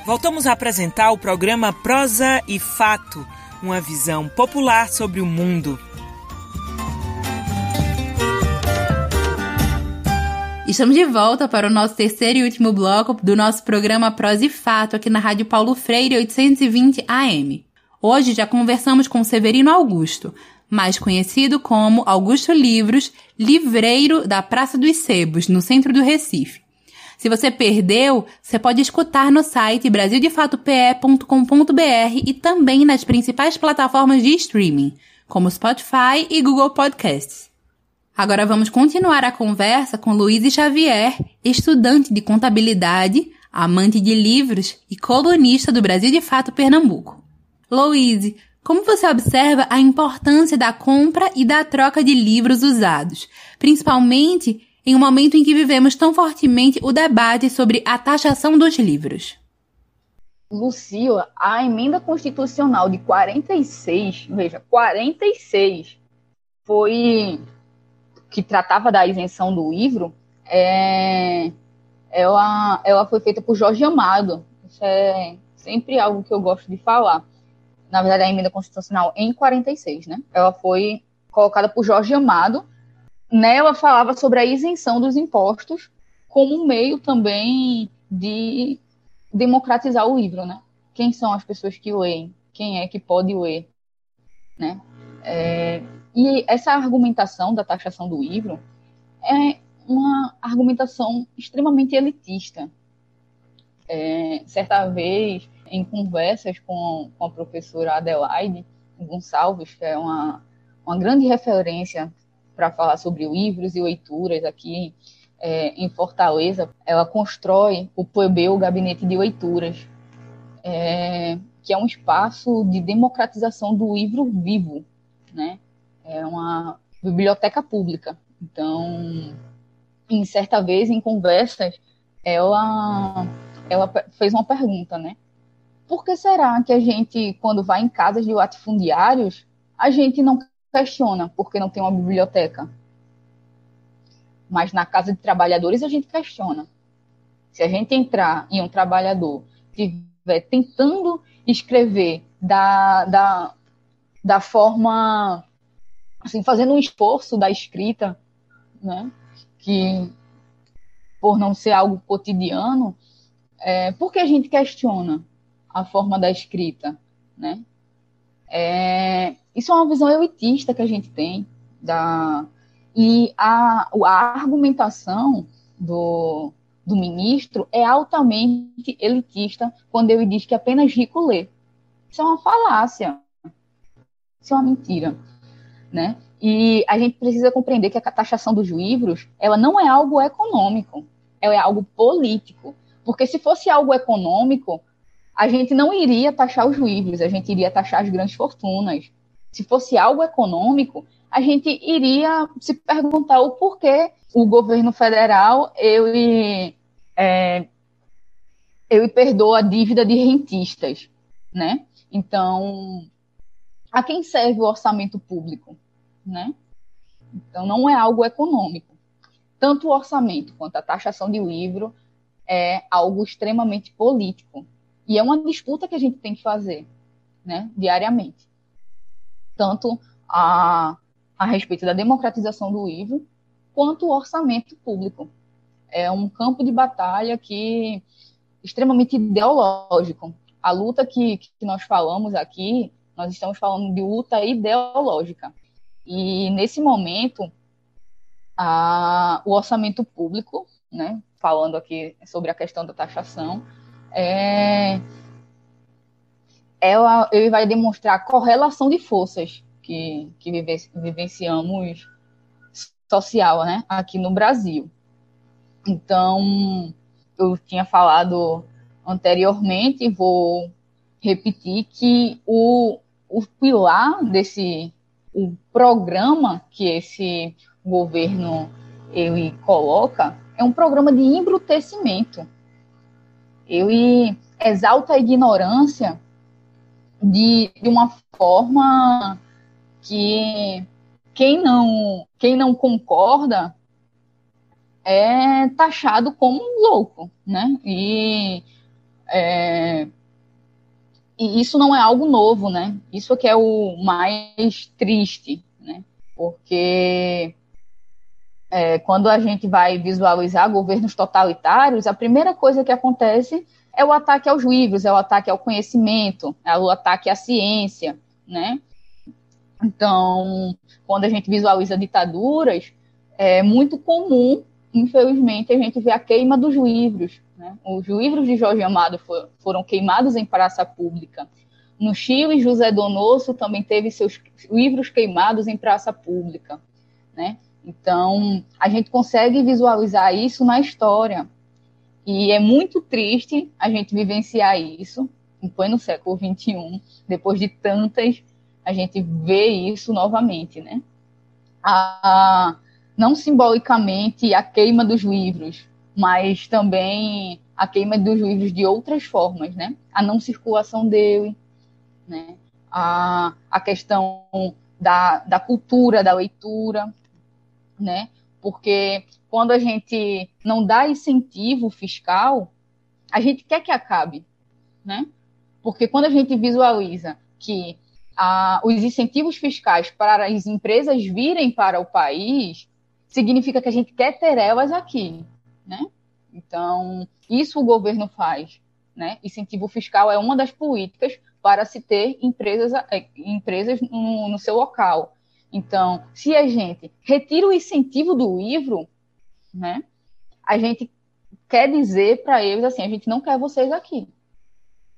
Voltamos a apresentar o programa Prosa e Fato, uma visão popular sobre o mundo. Estamos de volta para o nosso terceiro e último bloco do nosso programa Prosa e Fato aqui na Rádio Paulo Freire 820 AM. Hoje já conversamos com Severino Augusto, mais conhecido como Augusto Livros, livreiro da Praça dos Sebos, no centro do Recife. Se você perdeu, você pode escutar no site brasildefatope.com.br e também nas principais plataformas de streaming, como Spotify e Google Podcasts. Agora vamos continuar a conversa com Luiz Xavier, estudante de contabilidade, amante de livros e colunista do Brasil de Fato Pernambuco. Luiz, como você observa a importância da compra e da troca de livros usados, principalmente em um momento em que vivemos tão fortemente o debate sobre a taxação dos livros? Lucio, a emenda constitucional de 46, veja, 46 foi que tratava da isenção do livro, é, ela, ela foi feita por Jorge Amado. Isso é sempre algo que eu gosto de falar. Na verdade, a emenda constitucional em 46, né? Ela foi colocada por Jorge Amado. Nela falava sobre a isenção dos impostos como um meio também de democratizar o livro, né? Quem são as pessoas que leem? Quem é que pode ler? Né? É, e essa argumentação da taxação do livro é uma argumentação extremamente elitista. É, certa vez, em conversas com, com a professora Adelaide Gonçalves, que é uma, uma grande referência para falar sobre livros e leituras aqui é, em Fortaleza, ela constrói o Plebeu Gabinete de Leituras, é, que é um espaço de democratização do livro vivo, né? É uma biblioteca pública. Então, em certa vez, em conversas, ela, ela fez uma pergunta, né? Por que será que a gente, quando vai em casas de latifundiários, a gente não questiona porque não tem uma biblioteca? Mas na casa de trabalhadores a gente questiona. Se a gente entrar em um trabalhador estiver tentando escrever da, da, da forma assim, fazendo um esforço da escrita, né, que por não ser algo cotidiano, é, por que a gente questiona a forma da escrita, né? É, isso é uma visão elitista que a gente tem da e a, a argumentação do, do ministro é altamente elitista quando ele diz que apenas rico lê. Isso é uma falácia. Isso é uma mentira. Né? E a gente precisa compreender que a taxação dos livros, ela não é algo econômico, ela é algo político. Porque se fosse algo econômico, a gente não iria taxar os livros, a gente iria taxar as grandes fortunas. Se fosse algo econômico, a gente iria se perguntar o porquê o governo federal ele, é, ele perdoa a dívida de rentistas, né? Então, a quem serve o orçamento público, né? Então, não é algo econômico. Tanto o orçamento quanto a taxação de livro é algo extremamente político. E é uma disputa que a gente tem que fazer, né, diariamente. Tanto a, a respeito da democratização do livro, quanto o orçamento público. É um campo de batalha que extremamente ideológico. A luta que, que nós falamos aqui, nós estamos falando de luta ideológica. E nesse momento, a, o orçamento público, né, falando aqui sobre a questão da taxação, é, ela, ele vai demonstrar a correlação de forças que, que vivenciamos social né, aqui no Brasil. Então, eu tinha falado anteriormente, vou repetir que o, o pilar desse o programa que esse governo ele coloca é um programa de embrutecimento. Ele exalta a ignorância de, de uma forma que quem não, quem não concorda é taxado como louco, né? E, é, e isso não é algo novo, né? Isso é que é o mais triste, né? Porque é, quando a gente vai visualizar governos totalitários, a primeira coisa que acontece é o ataque aos livros, é o ataque ao conhecimento, é o ataque à ciência, né? Então, quando a gente visualiza ditaduras, é muito comum, infelizmente, a gente ver a queima dos livros. Né? Os livros de Jorge Amado for, foram queimados em praça pública. No Chile, José Donoso também teve seus livros queimados em praça pública. Né? Então, a gente consegue visualizar isso na história. E é muito triste a gente vivenciar isso em pleno século XXI, depois de tantas, a gente vê isso novamente, né? A, não simbolicamente a queima dos livros, mas também a queima dos livros de outras formas, né? A não circulação dele, né? A, a questão da, da cultura, da leitura, né? Porque quando a gente não dá incentivo fiscal, a gente quer que acabe, né? Porque quando a gente visualiza que ah, os incentivos fiscais para as empresas virem para o país, significa que a gente quer ter elas aqui, né? Então, isso o governo faz, né? Incentivo fiscal é uma das políticas para se ter empresas, eh, empresas no, no seu local. Então, se a gente retira o incentivo do livro, né, a gente quer dizer para eles assim, a gente não quer vocês aqui.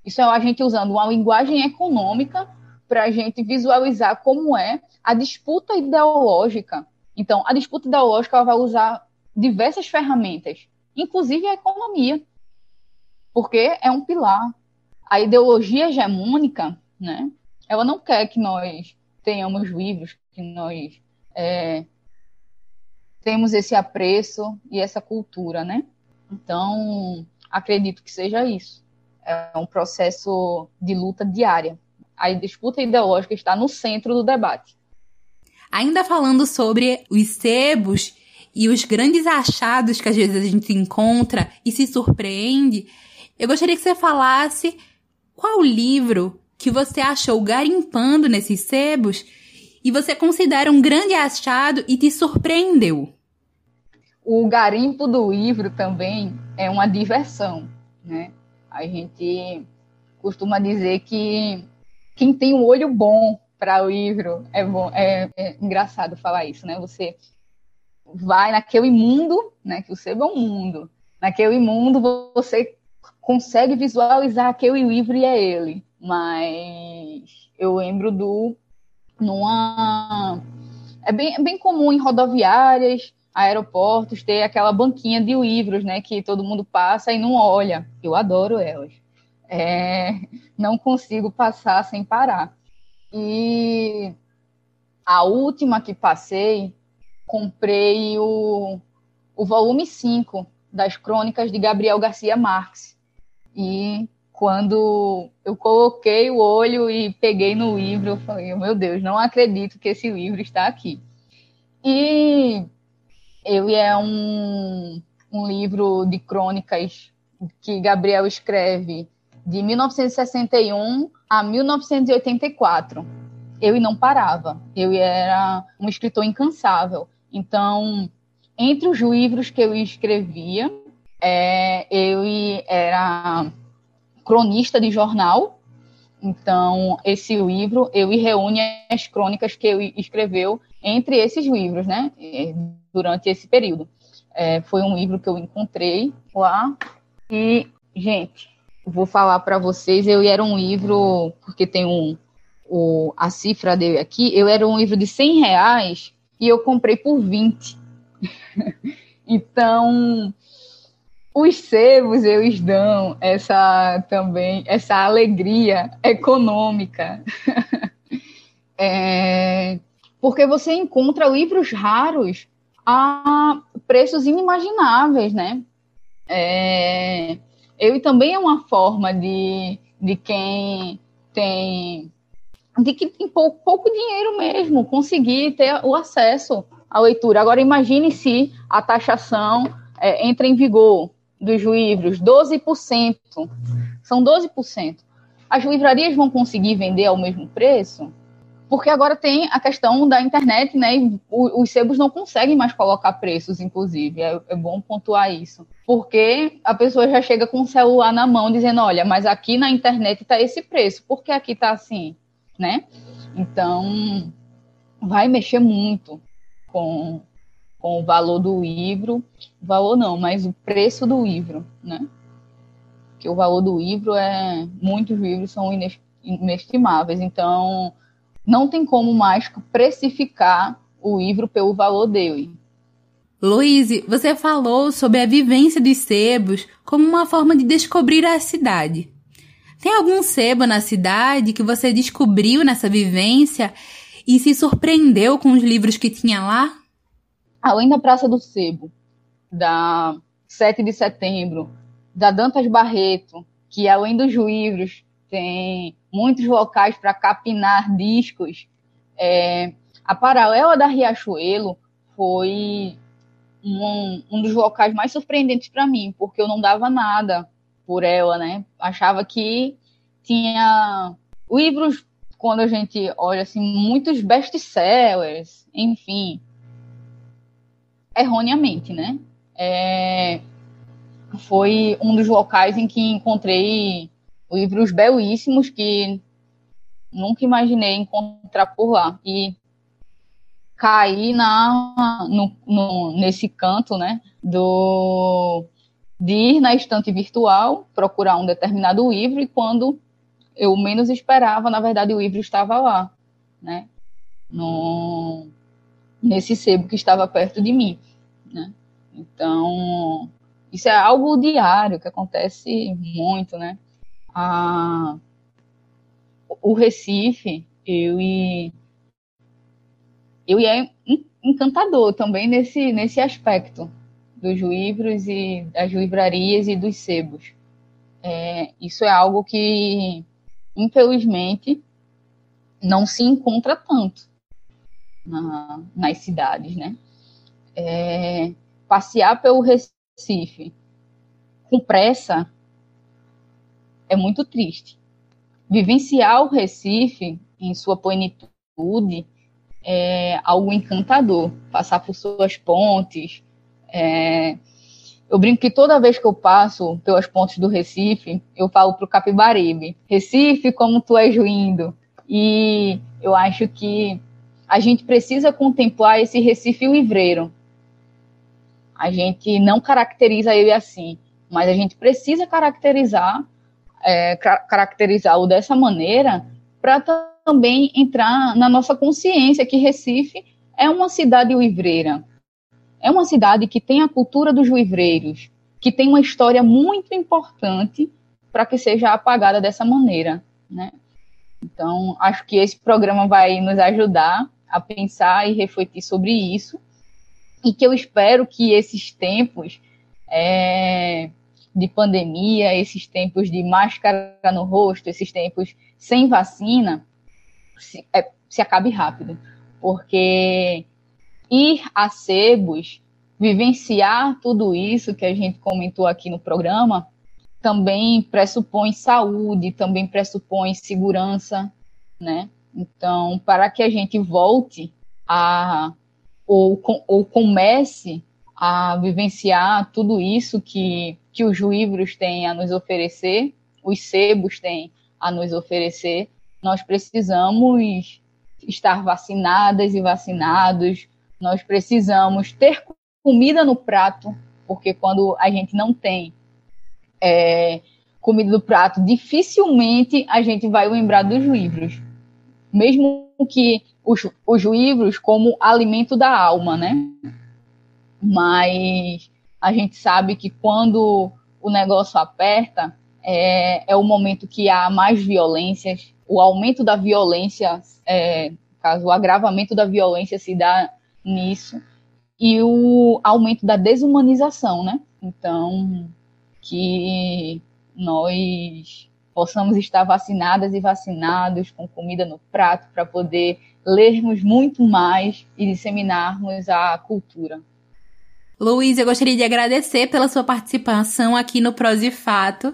Isso é a gente usando uma linguagem econômica para a gente visualizar como é a disputa ideológica. Então, a disputa ideológica vai usar diversas ferramentas, inclusive a economia, porque é um pilar. A ideologia hegemônica, né, ela não quer que nós tenhamos livros, que nós é, temos esse apreço e essa cultura, né? Então, acredito que seja isso. É um processo de luta diária. A disputa ideológica está no centro do debate. Ainda falando sobre os sebos e os grandes achados que às vezes a gente encontra e se surpreende, eu gostaria que você falasse qual livro que você achou garimpando nesses sebos e você considera um grande achado e te surpreendeu. O garimpo do livro também é uma diversão, né? A gente costuma dizer que quem tem um olho bom para o livro é bom, é, é, engraçado falar isso, né? Você vai naquele mundo, né? Que o sebo é um mundo. Naquele mundo você consegue visualizar aquele livro e é ele. Mas eu lembro do numa é bem, é bem comum em rodoviárias, aeroportos, ter aquela banquinha de livros, né? Que todo mundo passa e não olha. Eu adoro elas. É, não consigo passar sem parar. E a última que passei, comprei o, o volume 5 das crônicas de Gabriel Garcia Marques. E quando eu coloquei o olho e peguei no livro, eu falei, meu Deus, não acredito que esse livro está aqui. E ele é um, um livro de crônicas que Gabriel escreve de 1961 a 1984. Eu não parava. Eu era um escritor incansável. Então, entre os livros que eu escrevia, é, eu era cronista de jornal. Então, esse livro, eu reúne as crônicas que eu escreveu entre esses livros, né? Durante esse período. É, foi um livro que eu encontrei lá. E, gente, vou falar para vocês, eu era um livro, porque tem um, o, a cifra dele aqui, eu era um livro de 100 reais e eu comprei por 20. então, os sebos eles dão essa também, essa alegria econômica. é, porque você encontra livros raros a preços inimagináveis, né? É, ele também é uma forma de, de quem tem de que tem pouco, pouco dinheiro mesmo conseguir ter o acesso à leitura. Agora imagine se a taxação é, entra em vigor dos livros, 12%. São 12%. As livrarias vão conseguir vender ao mesmo preço? Porque agora tem a questão da internet, né? E os sebos não conseguem mais colocar preços, inclusive. É, é, bom pontuar isso. Porque a pessoa já chega com o celular na mão dizendo: olha, mas aqui na internet está esse preço, por que aqui está assim? Né? Então, vai mexer muito com, com o valor do livro. Valor não, mas o preço do livro, né? Que o valor do livro é. Muitos livros são inestimáveis. Então não tem como mais precificar o livro pelo valor dele. Luíse, você falou sobre a vivência dos sebos como uma forma de descobrir a cidade. Tem algum sebo na cidade que você descobriu nessa vivência e se surpreendeu com os livros que tinha lá? Além da Praça do Sebo, da 7 de setembro, da Dantas Barreto, que além dos livros tem muitos locais para capinar discos. É, a Paralela da Riachuelo foi um, um dos locais mais surpreendentes para mim, porque eu não dava nada por ela, né? Achava que tinha livros, quando a gente olha assim, muitos best-sellers, enfim, erroneamente, né? É, foi um dos locais em que encontrei livros belíssimos que nunca imaginei encontrar por lá. E caí na, no, no, nesse canto, né, do, de ir na estante virtual, procurar um determinado livro, e quando eu menos esperava, na verdade, o livro estava lá, né, no, nesse sebo que estava perto de mim, né. Então, isso é algo diário que acontece muito, né? A, o Recife, eu e eu é encantador também nesse, nesse aspecto dos livros e das livrarias e dos sebos. É, isso é algo que, infelizmente, não se encontra tanto na, nas cidades, né? É, passear pelo Recife com pressa é muito triste. Vivenciar o Recife em sua plenitude é algo encantador. Passar por suas pontes. É... Eu brinco que toda vez que eu passo pelas pontes do Recife, eu falo para o Capibaribe: Recife, como tu és lindo. E eu acho que a gente precisa contemplar esse Recife livreiro. A gente não caracteriza ele assim, mas a gente precisa caracterizar é, caracterizá-lo dessa maneira para também entrar na nossa consciência que Recife é uma cidade livreira. É uma cidade que tem a cultura dos livreiros, que tem uma história muito importante para que seja apagada dessa maneira, né? Então, acho que esse programa vai nos ajudar a pensar e refletir sobre isso e que eu espero que esses tempos é, de pandemia, esses tempos de máscara no rosto, esses tempos sem vacina, se, é, se acabe rápido. Porque ir a sebos, vivenciar tudo isso que a gente comentou aqui no programa, também pressupõe saúde, também pressupõe segurança, né? Então, para que a gente volte a ou, ou comece a vivenciar tudo isso que, que os livros têm a nos oferecer, os sebos têm a nos oferecer, nós precisamos estar vacinadas e vacinados, nós precisamos ter comida no prato, porque quando a gente não tem é, comida no prato, dificilmente a gente vai lembrar dos livros. Mesmo que os, os livros como alimento da alma, né? Mas a gente sabe que quando o negócio aperta, é, é o momento que há mais violências, o aumento da violência, é, caso o agravamento da violência se dá nisso, e o aumento da desumanização, né? Então, que nós possamos estar vacinadas e vacinados com comida no prato para poder lermos muito mais e disseminarmos a cultura. Luiz, eu gostaria de agradecer pela sua participação aqui no Pros e Fato.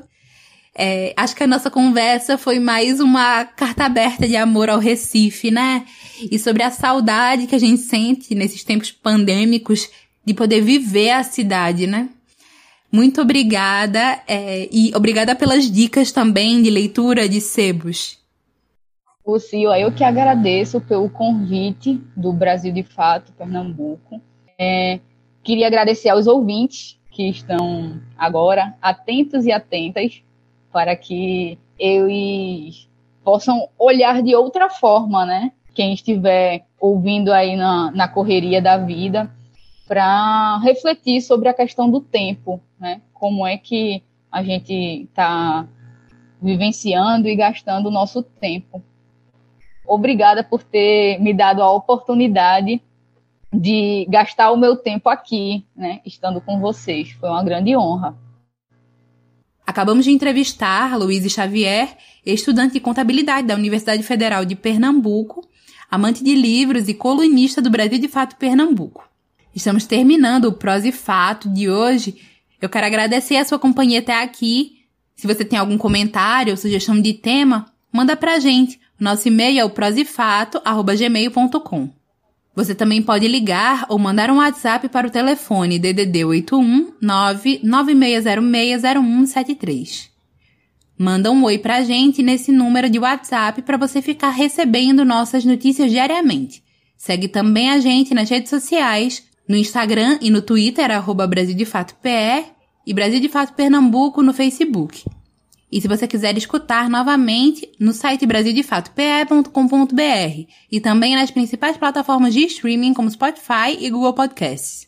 É, acho que a nossa conversa foi mais uma carta aberta de amor ao Recife, né? E sobre a saudade que a gente sente nesses tempos pandêmicos de poder viver a cidade, né? Muito obrigada é, e obrigada pelas dicas também de leitura de sebos. Lucio, eu que agradeço pelo convite do Brasil de Fato, Pernambuco. É, queria agradecer aos ouvintes que estão agora atentos e atentas para que eles possam olhar de outra forma, né? Quem estiver ouvindo aí na, na correria da vida, para refletir sobre a questão do tempo, né? Como é que a gente está vivenciando e gastando o nosso tempo. Obrigada por ter me dado a oportunidade de gastar o meu tempo aqui, né, estando com vocês. Foi uma grande honra. Acabamos de entrevistar Luiz Xavier, estudante de contabilidade da Universidade Federal de Pernambuco, amante de livros e colunista do Brasil de Fato Pernambuco. Estamos terminando o Pros e Fato de hoje. Eu quero agradecer a sua companhia até aqui. Se você tem algum comentário ou sugestão de tema, manda pra gente. Nosso e-mail é o prosifato@gmail.com. Você também pode ligar ou mandar um WhatsApp para o telefone DDD 81 996060173. Manda um oi pra gente nesse número de WhatsApp para você ficar recebendo nossas notícias diariamente. Segue também a gente nas redes sociais, no Instagram e no Twitter, arroba Brasil de Fato PR, e Brasil de Fato Pernambuco no Facebook. E se você quiser escutar novamente, no site brasildefatope.com.br e também nas principais plataformas de streaming como Spotify e Google Podcasts.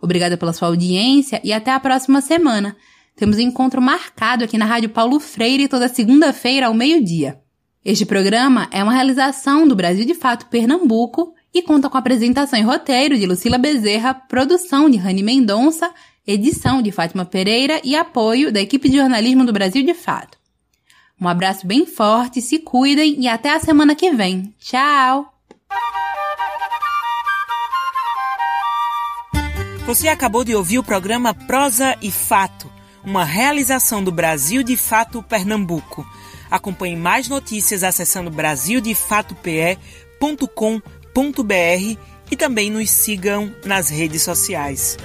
Obrigada pela sua audiência e até a próxima semana. Temos um encontro marcado aqui na Rádio Paulo Freire toda segunda-feira ao meio-dia. Este programa é uma realização do Brasil de Fato Pernambuco e conta com a apresentação e roteiro de Lucila Bezerra, produção de Rani Mendonça edição de Fátima Pereira e apoio da equipe de jornalismo do Brasil de Fato. Um abraço bem forte, se cuidem e até a semana que vem. Tchau! Você acabou de ouvir o programa Prosa e Fato, uma realização do Brasil de Fato Pernambuco. Acompanhe mais notícias acessando brasildefatope.com.br e também nos sigam nas redes sociais.